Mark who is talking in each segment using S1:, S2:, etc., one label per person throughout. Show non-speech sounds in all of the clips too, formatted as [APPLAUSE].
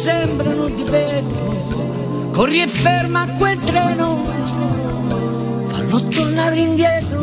S1: sembrano di vetro. Corri e ferma quel treno, fallo tornare indietro.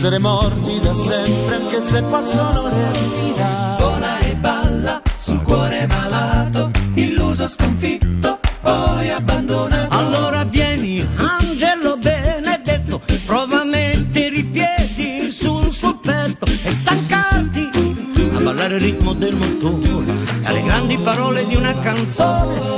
S2: Essere morti da sempre anche se possono respirare
S3: vola e balla sul cuore malato, illuso sconfitto, poi abbandonato.
S1: Allora vieni, angelo benedetto, prova a mettere i piedi sul suo petto e stancarti a ballare il ritmo del motore, e alle grandi parole di una canzone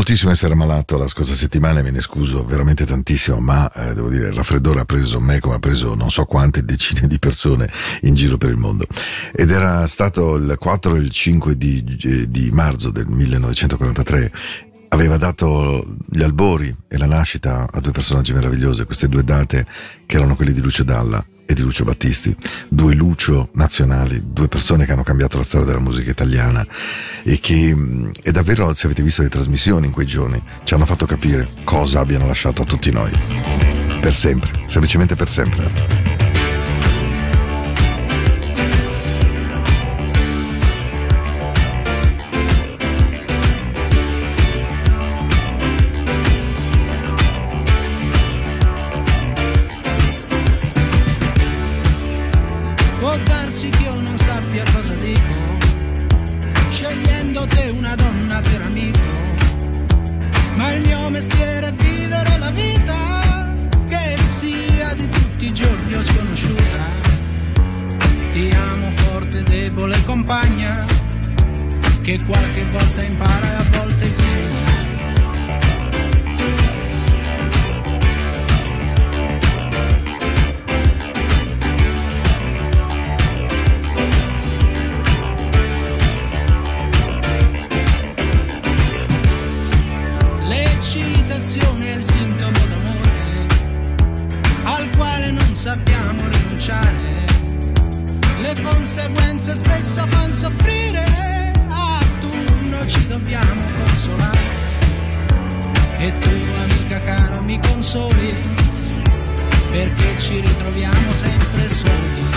S4: moltissimo essere malato la scorsa settimana, me ne scuso veramente tantissimo, ma eh, devo dire il raffreddore ha preso me come ha preso non so quante decine di persone in giro per il mondo. Ed era stato il 4 e il 5 di, eh, di marzo del 1943 aveva dato gli albori e la nascita a due personaggi meravigliosi, queste due date che erano quelle di Lucio Dalla e di Lucio Battisti, due Lucio nazionali, due persone che hanno cambiato la storia della musica italiana e che mh, e davvero se avete visto le trasmissioni in quei giorni ci hanno fatto capire cosa abbiano lasciato a tutti noi. Per sempre, semplicemente per sempre.
S5: Compagna, che qualche volta impara conseguenze spesso fanno soffrire, a turno ci dobbiamo consolare. E tu, amica cara, mi consoli, perché ci ritroviamo sempre soli.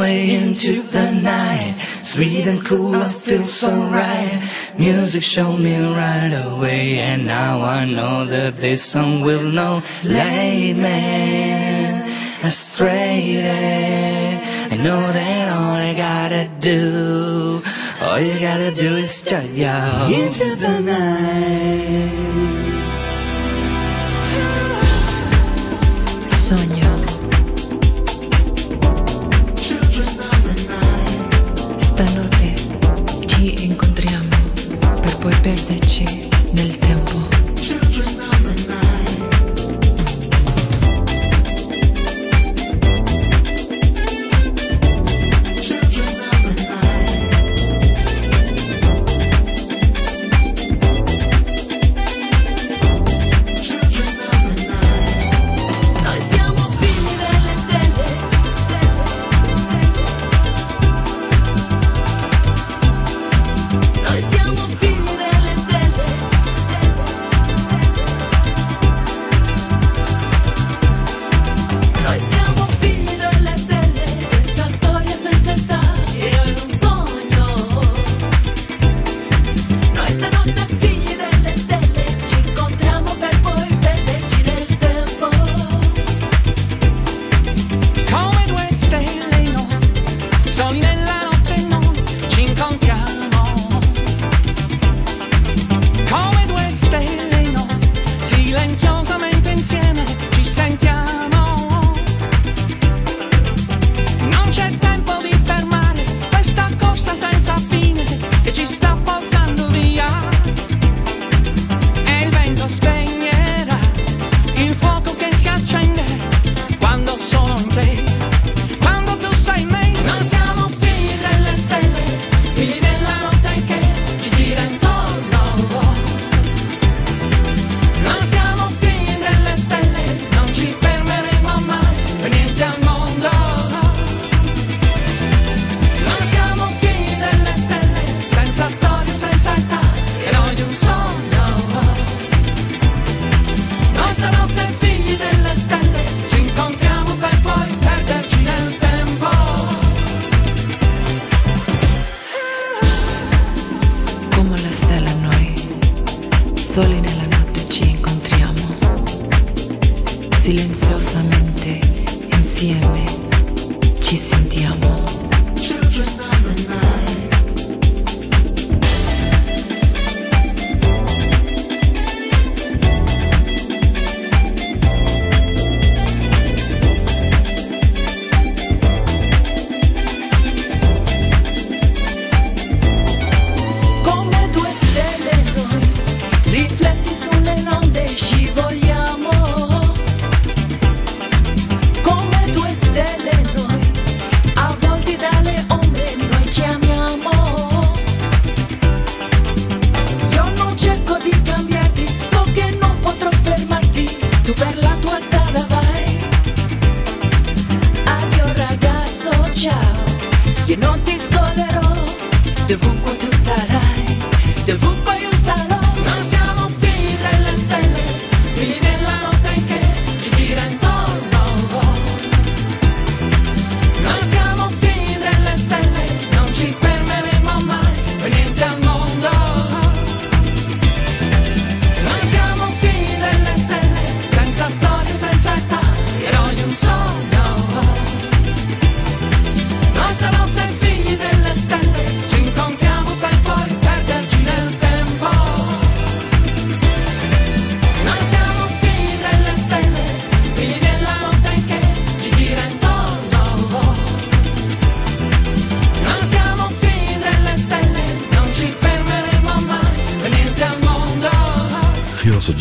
S6: Way into the night. Sweet and cool, I feel so right. Music showed me right away, and now I know that this song will know. Lay man astray. I know that all I gotta do, all you gotta do is shut you into the night.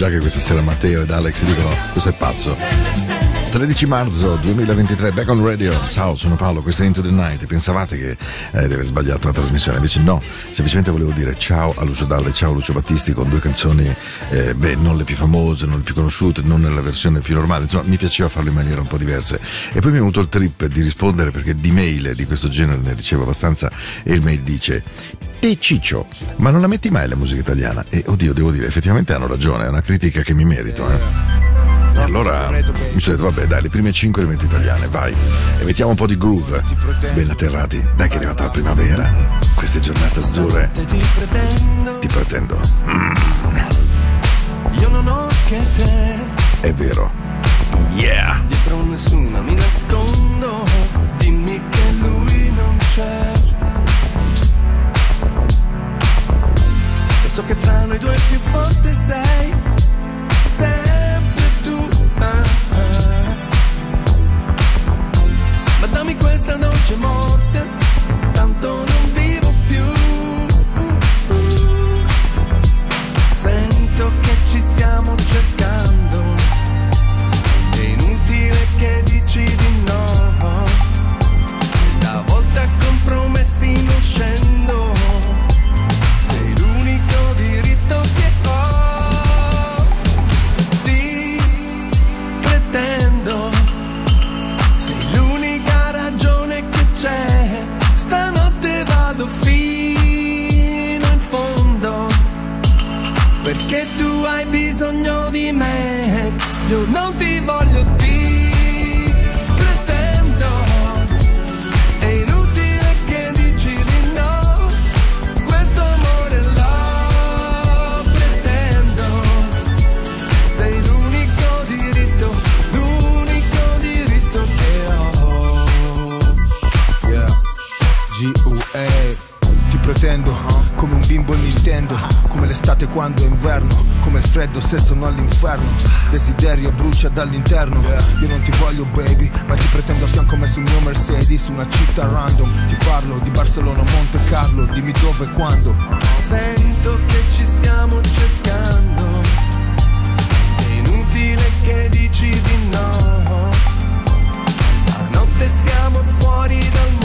S3: che
S4: questa sera Matteo ed Alex dicono questo è pazzo. 13 marzo 2023, back on radio. Ciao, sono Paolo, questo è Into the Night. Pensavate che eh, di aver sbagliato la trasmissione, invece no. Semplicemente volevo dire ciao a Lucio Dalle, ciao a Lucio Battisti con due canzoni, eh, beh, non le più famose, non le più conosciute, non nella versione più normale. Insomma, mi piaceva farlo in maniera un po' diversa. E poi mi è venuto il trip di rispondere perché di mail di questo genere ne ricevo abbastanza. E il mail dice: e Ciccio, ma non la metti mai la musica italiana? E oddio, devo dire, effettivamente hanno ragione, è una critica che mi merito. Eh. E allora mi sono detto, vabbè, dai, le prime 5 le metto italiane, vai. E mettiamo un po' di groove. Ben atterrati, dai che è arrivata la primavera. Queste giornate azzurre.
S7: Ti pretendo. Io non ho che te.
S4: È vero. Yeah.
S7: Dietro nessuna mi nascondo. Dimmi che lui non c'è. So che fra noi due più forte sei. Sempre tu. ah, ah. Ma dammi questa dolce morte. Bisogno di me. Io non ti voglio ti pretendo. È inutile che dici di no. Questo amore lo pretendo. Sei l'unico diritto, l'unico diritto che ho.
S8: Yeah. G.U.A. Ti pretendo come un bimbo in Nintendo Come l'estate quando è inverno Come il freddo se sono all'inferno Desiderio brucia dall'interno Io non ti voglio baby Ma ti pretendo a fianco me sul mio Mercedes Una città random Ti parlo di Barcellona Monte Carlo Dimmi dove e quando
S7: Sento che ci stiamo cercando. È inutile che dici di no. Stanotte siamo fuori dal mondo.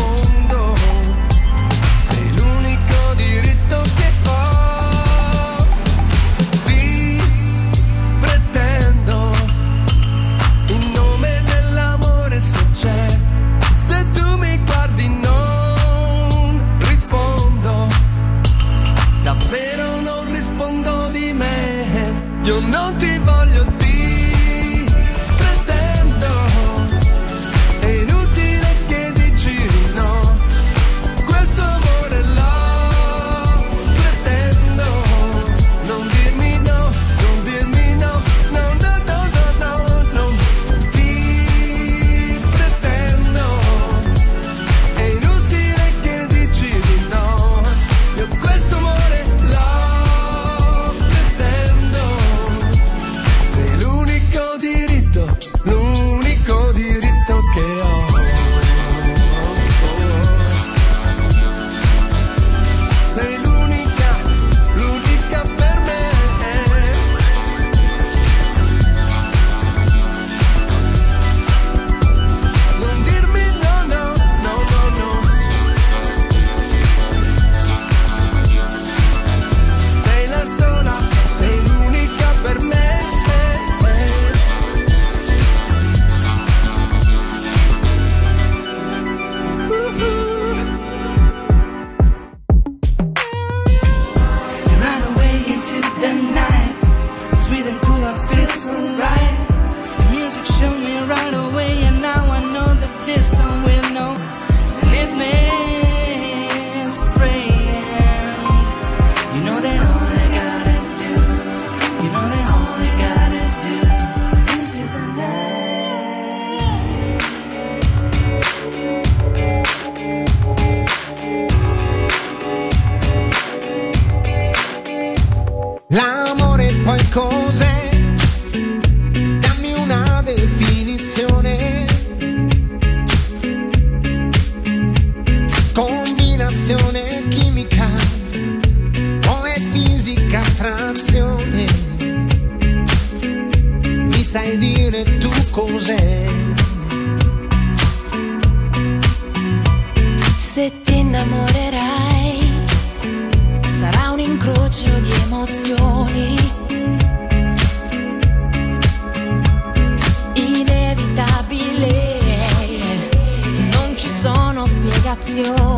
S9: canción.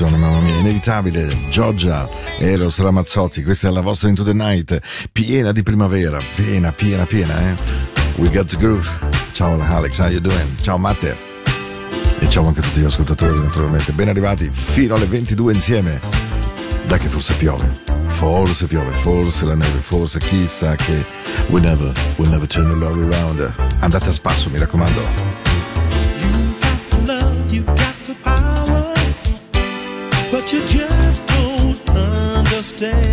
S9: Jackson, mamma mia, inevitabile, Giorgia, Eros Ramazzotti, questa è la vostra Into the Night, piena di primavera, piena, piena, piena, eh? We got the groove. Ciao Alex, how you doing? Ciao Matte. E ciao anche a tutti gli ascoltatori, naturalmente. Ben arrivati fino alle 22 insieme. Da che forse piove. Forse piove, forse la neve, forse chissà che... We never, we never turn the log around. Andate a spasso, mi raccomando.
S4: day.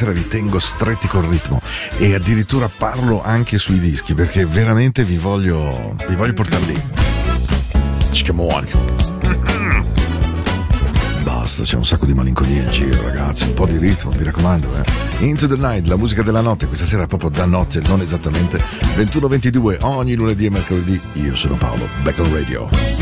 S4: Sera vi tengo stretti col ritmo e addirittura parlo anche sui dischi perché veramente vi voglio, vi voglio portare lì. Come on. Basta, c'è un sacco di malinconia in giro, ragazzi. Un po' di ritmo, mi raccomando, eh. Into the Night, la musica della notte, questa sera proprio da notte, non esattamente. 21-22, ogni lunedì e mercoledì. Io sono Paolo, back on radio.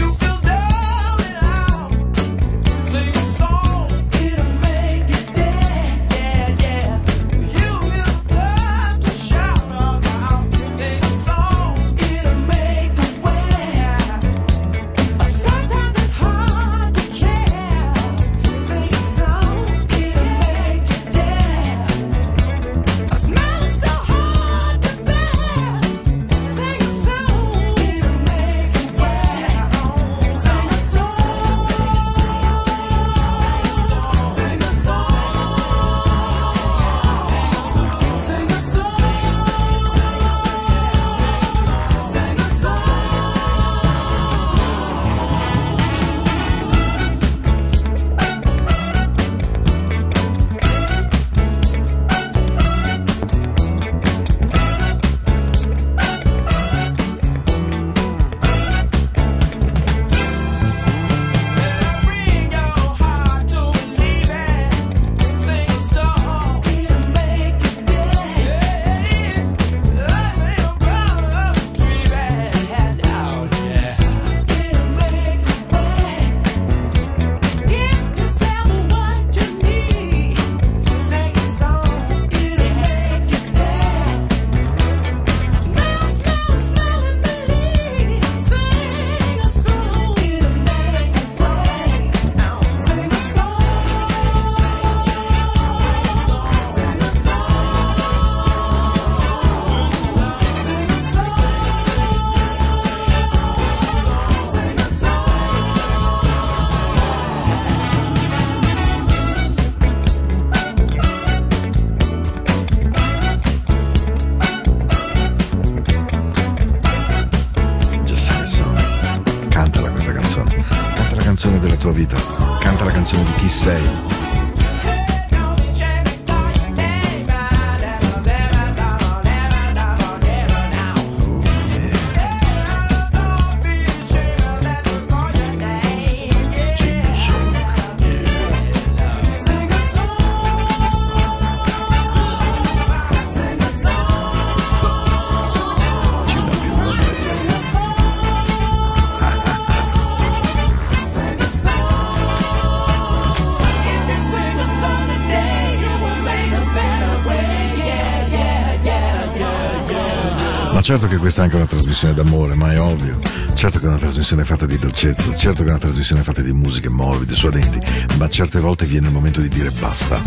S4: Certo che questa è anche una trasmissione d'amore, ma è ovvio. Certo che è una trasmissione fatta di dolcezza, certo che è una trasmissione fatta di musiche morbide, suadenti, ma certe volte viene il momento di dire basta.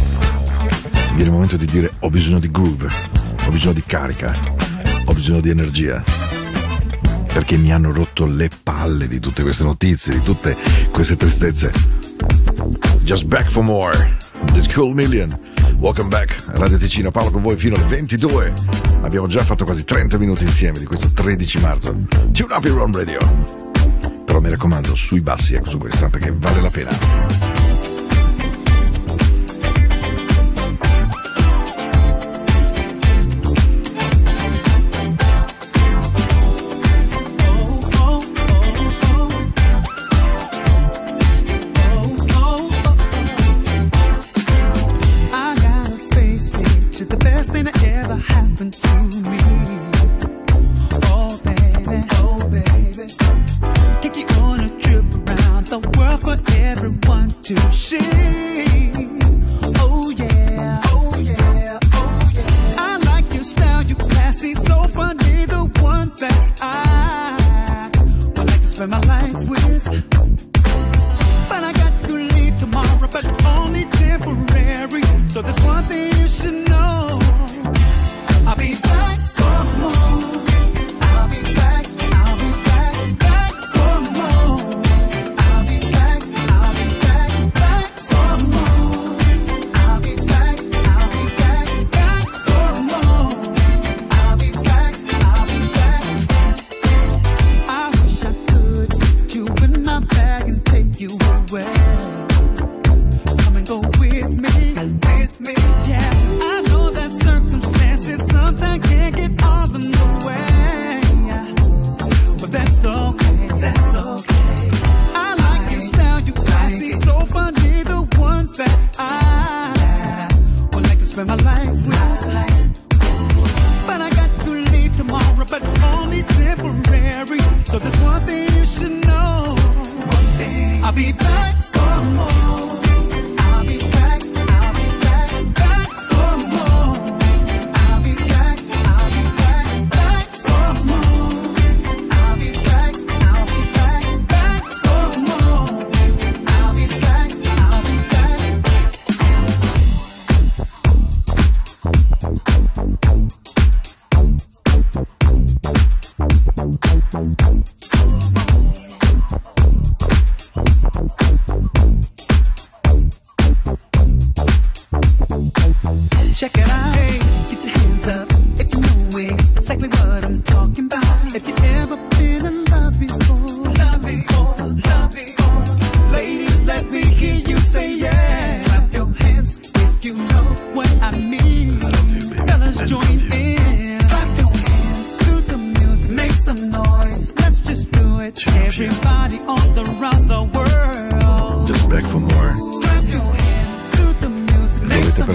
S4: Viene il momento di dire ho bisogno di groove, ho bisogno di carica, ho bisogno di energia. Perché mi hanno rotto le palle di tutte queste notizie, di tutte queste tristezze. Just back for more. The Cool Million. Welcome back. Radio Ticino, Paolo con voi fino alle 22. Abbiamo già fatto quasi 30 minuti insieme di questo 13 marzo. Tune up your own radio. Però mi raccomando, sui bassi, ecco su questa, perché vale la pena.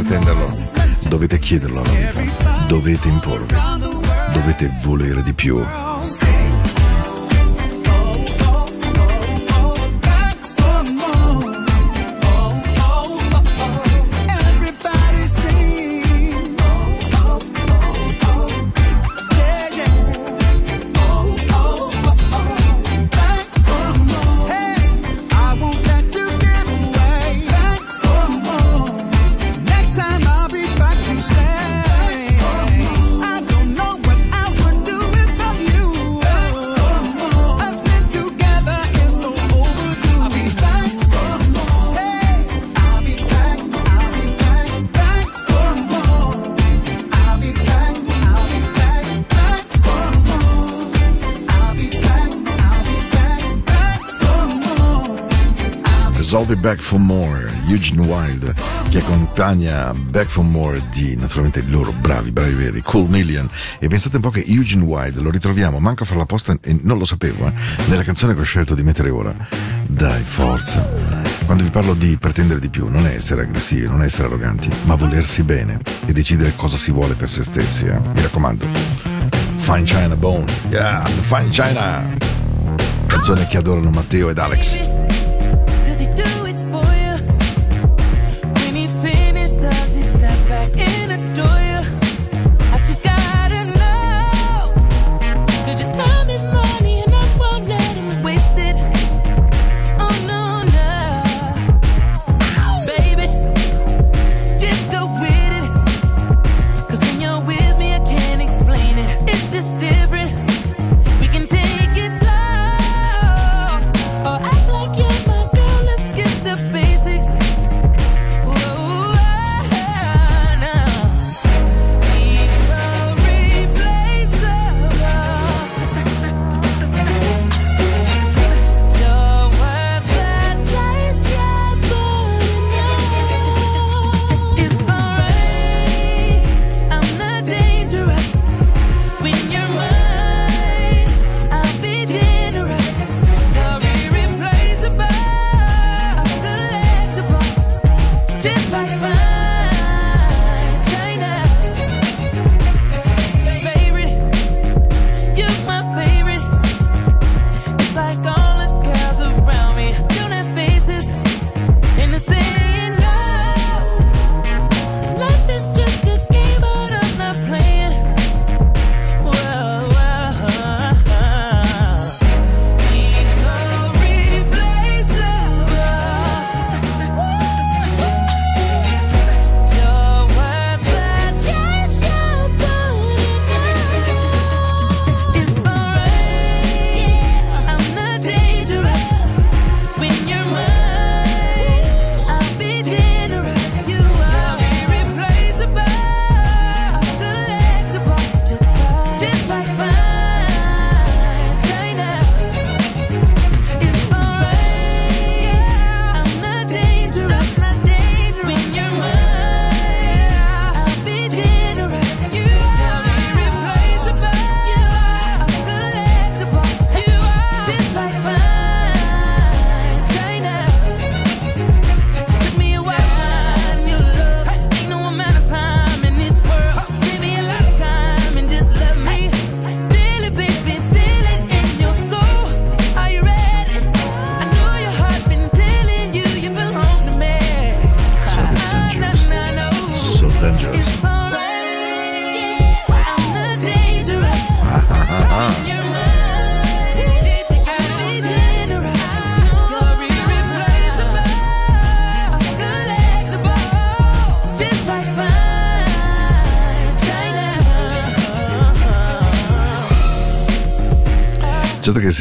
S3: Pretenderlo, dovete chiederlo alla vita, dovete imporvi, dovete volere di più. I'll be back for more, Eugene Wild, che accompagna Back for More di naturalmente loro bravi, bravi veri, Cool Million. E pensate un po' che Eugene Wild lo ritroviamo, manco a fare la posta, e non lo sapevo, eh, nella canzone che ho scelto di mettere ora. Dai, forza. Quando vi parlo di pretendere di più, non è essere aggressivi, non è essere arroganti, ma volersi bene e decidere cosa si vuole per se stessi, eh. Mi raccomando. Fine China Bone, yeah, Fine China. Canzone che adorano Matteo ed Alex.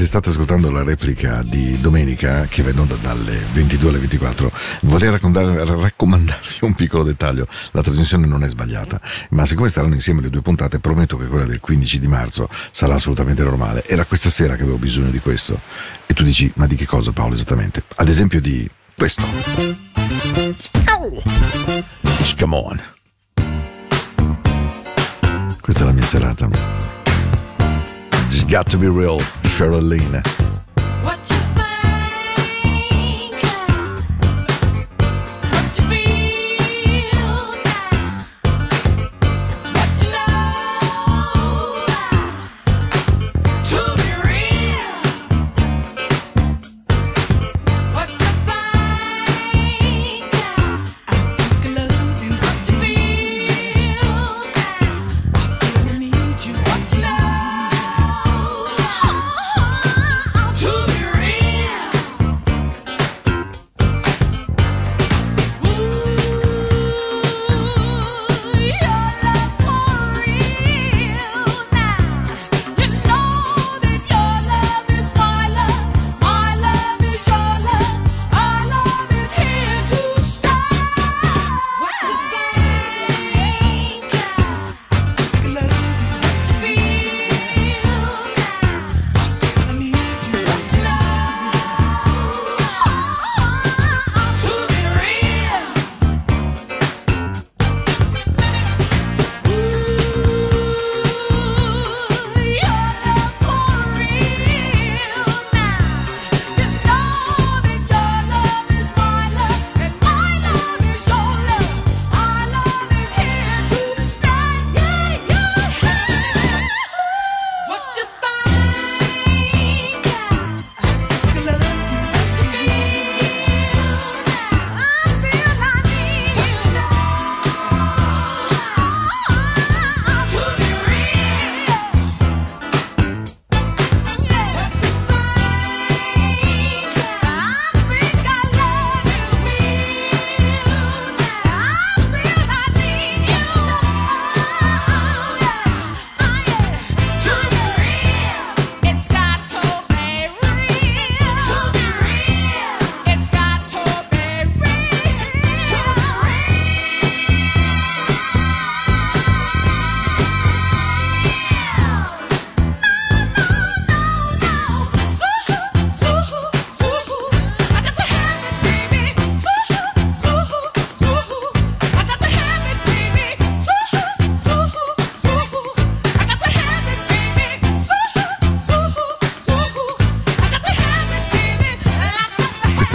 S4: Se state ascoltando la replica di domenica, che va in onda dalle 22 alle 24, vorrei raccomandarvi un piccolo dettaglio. La trasmissione non è sbagliata, ma siccome staranno insieme le due puntate, prometto che quella del 15 di marzo sarà assolutamente normale. Era questa sera che avevo bisogno di questo. E tu dici, ma di che cosa Paolo esattamente? Ad esempio di questo. Come on. Questa è la mia serata. It's got to be real, Cherylina.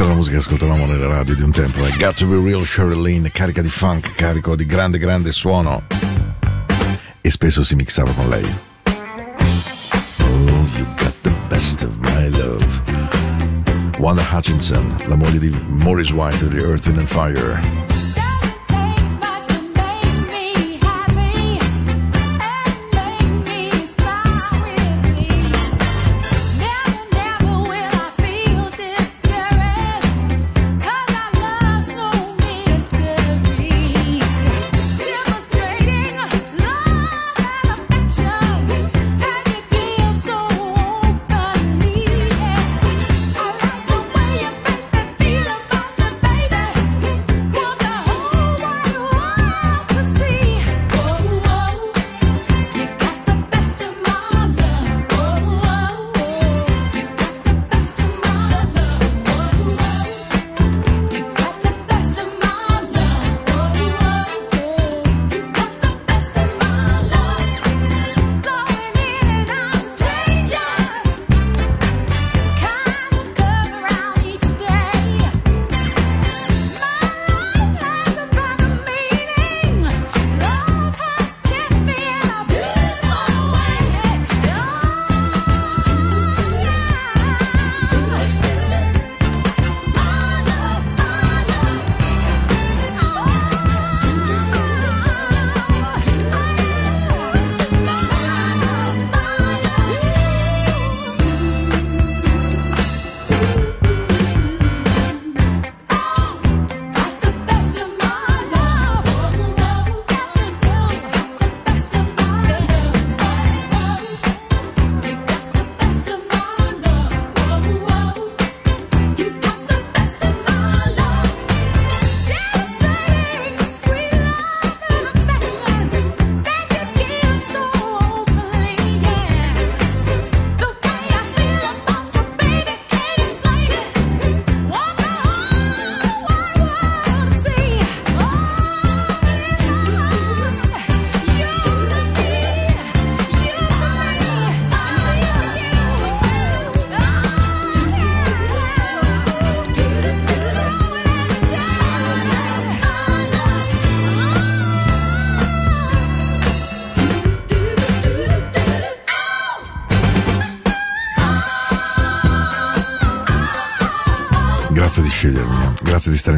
S4: Questa era la musica che ascoltavamo nelle radio di un tempo. È Got to be real Cheryl Lynn, carica di funk, carico di grande, grande suono. E spesso si mixava con lei. Oh, you got the best of my love. Wanda Hutchinson, la moglie di Maurice White degli Earth Wind and Fire.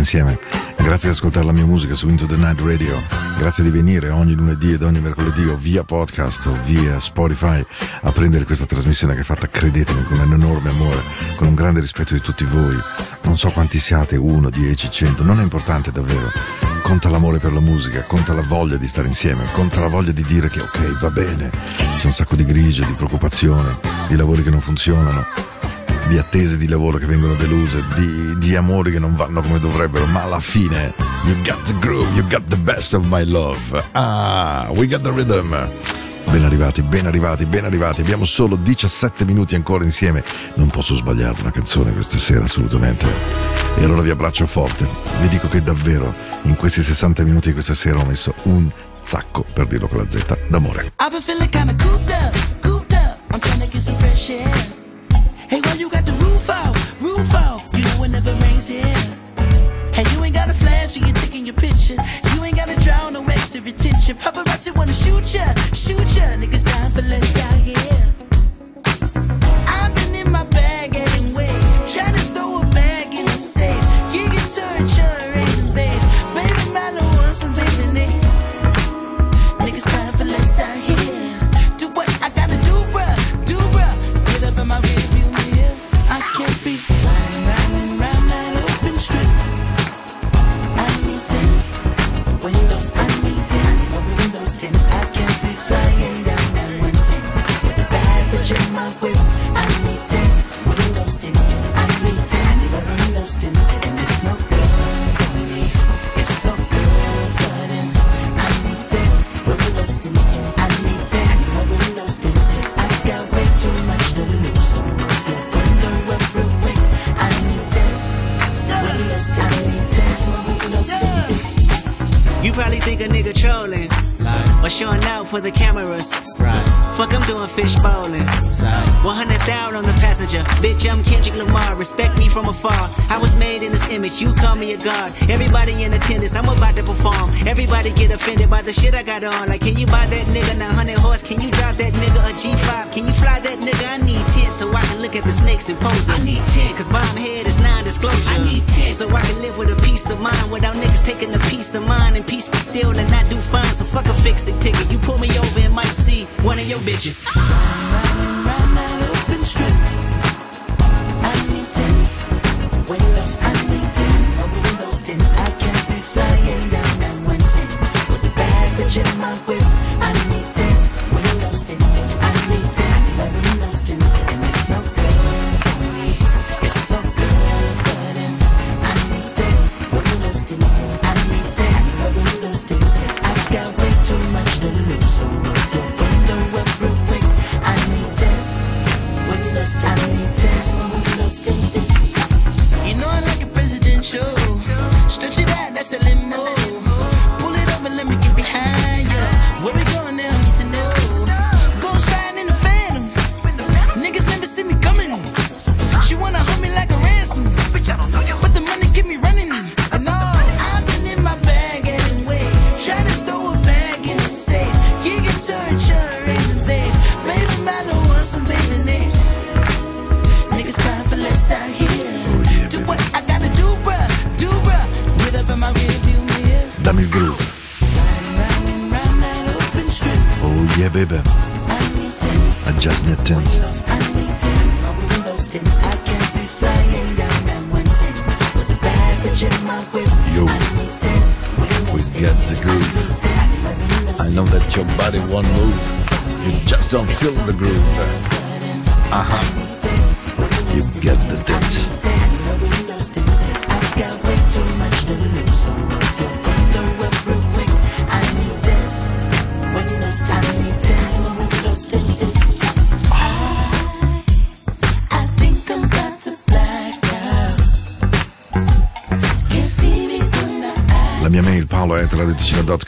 S4: Insieme, grazie di ascoltare la mia musica su Into the Night Radio, grazie di venire ogni lunedì ed ogni mercoledì o via podcast o via Spotify a prendere questa trasmissione che è fatta, credetemi, con un enorme amore, con un grande rispetto di tutti voi. Non so quanti siate, uno, dieci, cento, non è importante davvero. Conta l'amore per la musica, conta la voglia di stare insieme, conta la voglia di dire che ok, va bene, c'è un sacco di grigie, di preoccupazione, di lavori che non funzionano di attese di lavoro che vengono deluse, di, di, amori che non vanno come dovrebbero, ma alla fine you got the groove, you got the best of my love. Ah, we got the rhythm. Ben arrivati, ben arrivati, ben arrivati. Abbiamo solo 17 minuti ancora insieme. Non posso sbagliare una canzone questa sera, assolutamente. E allora vi abbraccio forte. Vi dico che davvero in questi 60 minuti di questa sera ho messo un zacco, per dirlo con la Z, d'amore.
S10: I've been feeling kinda cooped up, cooped up. I'm trying to get some fresh air. Hey, you got the roof out, roof out? You know it never rains here. Hey, you ain't got a flash when you're taking your picture. You ain't got to draw no extra attention. Paparazzi wanna shoot ya, shoot ya. Niggas dying for less out here. I've been in my bag anyway, trying to throw a bag in the safe. You get torture for
S11: the cameras. Right. Fuck, I'm doing fish bowling. 100,000 on the passenger. Bitch, I'm Kendrick Lamar. Respect me from afar. I was made in this image. You call me a god. Everybody in attendance. I'm about to perform. Everybody get offended by the shit I got on. Like, can you buy that nigga 900 horse? Can you drop that nigga a G5? Can you fly that nigga? I need 10 so I can look at the snakes and poses. I need 10 cause bomb head is non-disclosure. I need 10 so I can live with a peace of mind without niggas taking a piece of mine and peace be still and not do fine. So fuck a fix it ticket. You pull me over and might see one of your bitches.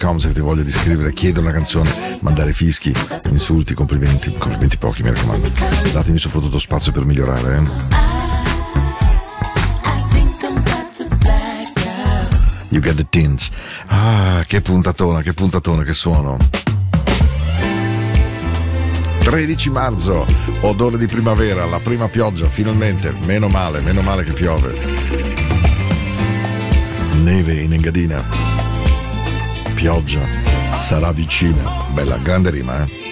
S4: Scom se ti voglio descrivere, chiedere una canzone, mandare fischi, insulti, complimenti, complimenti pochi mi raccomando. Datemi soprattutto spazio per migliorare. Eh? You get the tinge. Ah, che puntatona, che puntatona, che suono. 13 marzo, odore di primavera, la prima pioggia, finalmente, meno male, meno male che piove.
S11: Neve in Engadina pioggia sarà vicina. Bella, grande rima, eh?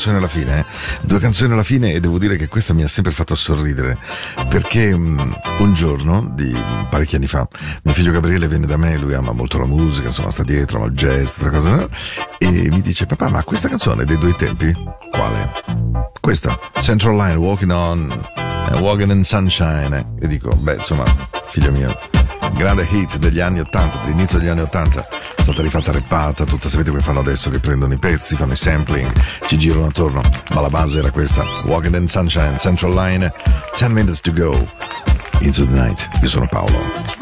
S11: canzoni alla fine, eh? due canzoni alla fine e devo dire che questa mi ha sempre fatto sorridere perché um, un giorno, di parecchi anni fa, mio figlio Gabriele venne da me, lui ama molto la musica, insomma sta dietro, ama il jazz, tra cose, e mi dice papà ma questa canzone è dei due tempi? Quale? Questa, Central Line, Walking On, eh, Walking in Sunshine, e dico beh insomma figlio mio, grande hit degli anni 80, dell'inizio degli anni 80 è stata rifatta reppata, tutta, sapete come fanno adesso che prendono i pezzi, fanno i sampling, ci girano attorno, ma la base era questa, Walking in Sunshine, Central Line, 10 Minutes to Go, Into the Night, io sono Paolo.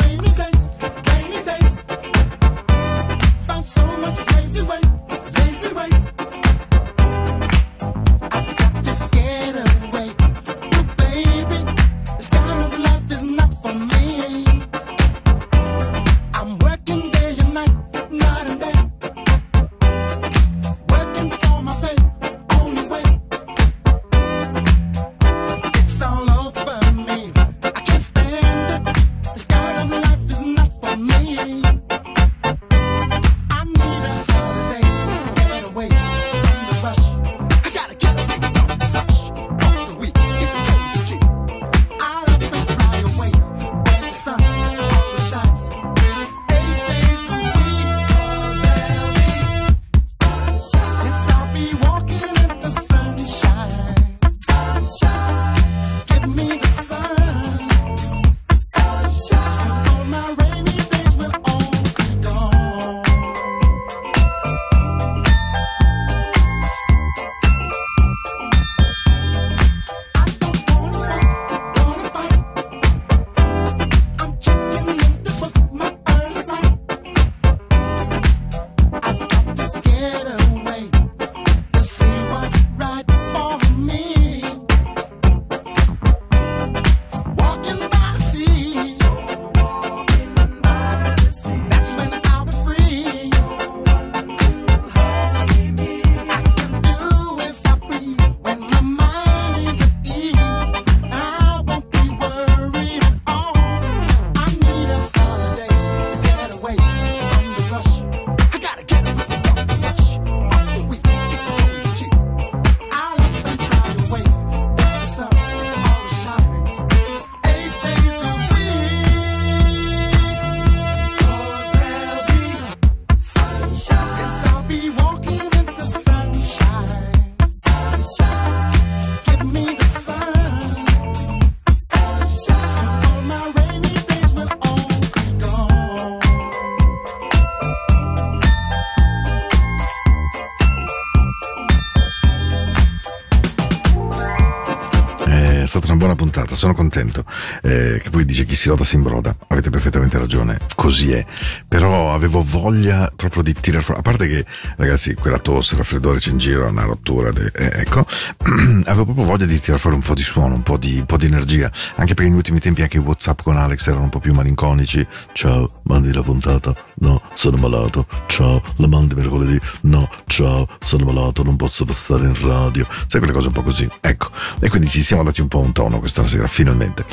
S4: Contento. Eh, che poi dice chi si loda si imbroda. Perfettamente ragione, così è. Però avevo voglia proprio di tirare fuori. A parte che, ragazzi, quella tosse, raffreddore c'è in giro, una rottura. De... eh, ecco, [CLEARS THROAT] avevo proprio voglia di tirare fuori un po' di suono, un po' di, un po' di energia. Anche perché negli ultimi tempi anche i WhatsApp con Alex erano un po' più malinconici. Ciao, mandi la puntata. No, sono malato. Ciao, la mandi mercoledì. No, ciao, sono malato, non posso passare in radio. Sai quelle cose un po' così. Ecco. E quindi ci siamo dati un po' un tono questa sera, finalmente.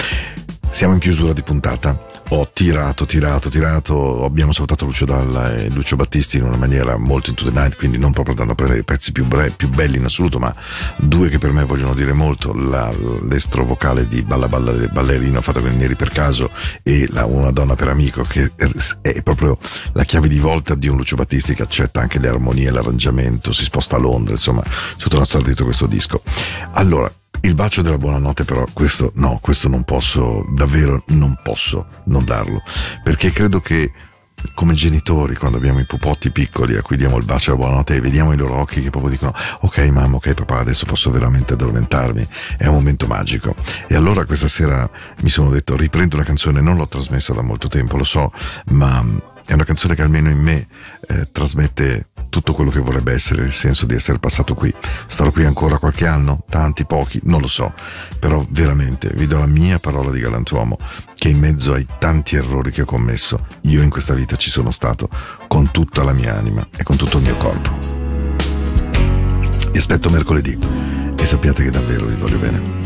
S4: Siamo in chiusura di puntata. Ho tirato, tirato, tirato. Abbiamo salutato Lucio Dalla e Lucio Battisti in una maniera molto into the night, quindi non proprio andando a prendere i pezzi più, bre- più belli in assoluto, ma due che per me vogliono dire molto: la, l'estro vocale di Balla Balla Ballerino fatto con i neri per caso e la, Una donna per amico, che è, proprio la chiave di volta di un Lucio Battisti che accetta anche le armonie, l'arrangiamento, si sposta a Londra, insomma, tutta la storia dietro questo disco. Allora, il bacio della buonanotte però, questo no, questo non posso, davvero non posso non darlo, perché credo che come genitori quando abbiamo i pupotti piccoli a cui diamo il bacio della buonanotte e vediamo i loro occhi che proprio dicono ok mamma, ok papà, adesso posso veramente addormentarmi, è un momento magico. E allora questa sera mi sono detto riprendo una canzone, non l'ho trasmessa da molto tempo, lo so, ma è una canzone che almeno in me eh, trasmette tutto quello che vorrebbe essere il senso di essere passato qui. Starò qui ancora qualche anno? Tanti, pochi? Non lo so. Però veramente vi do la mia parola di galantuomo che in mezzo ai tanti errori che ho commesso, io in questa vita ci sono stato con tutta la mia anima e con tutto il mio corpo. Vi aspetto mercoledì e sappiate che davvero vi voglio bene.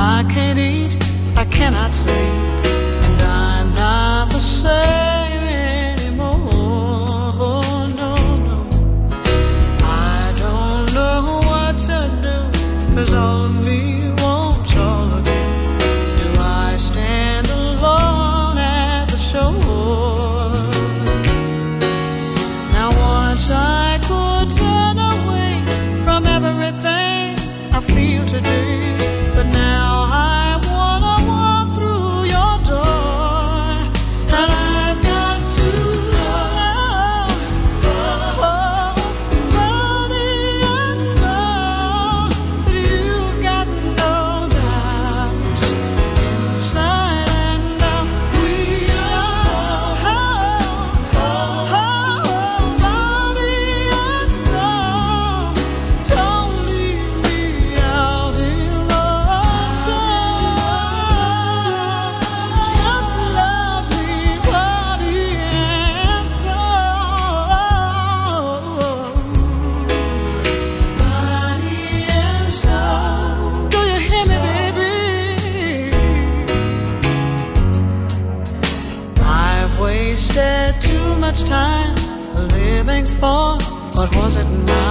S12: I can't eat, I cannot sleep, and I'm not the same anymore. No, no. I don't know what to do, cause all of me was at my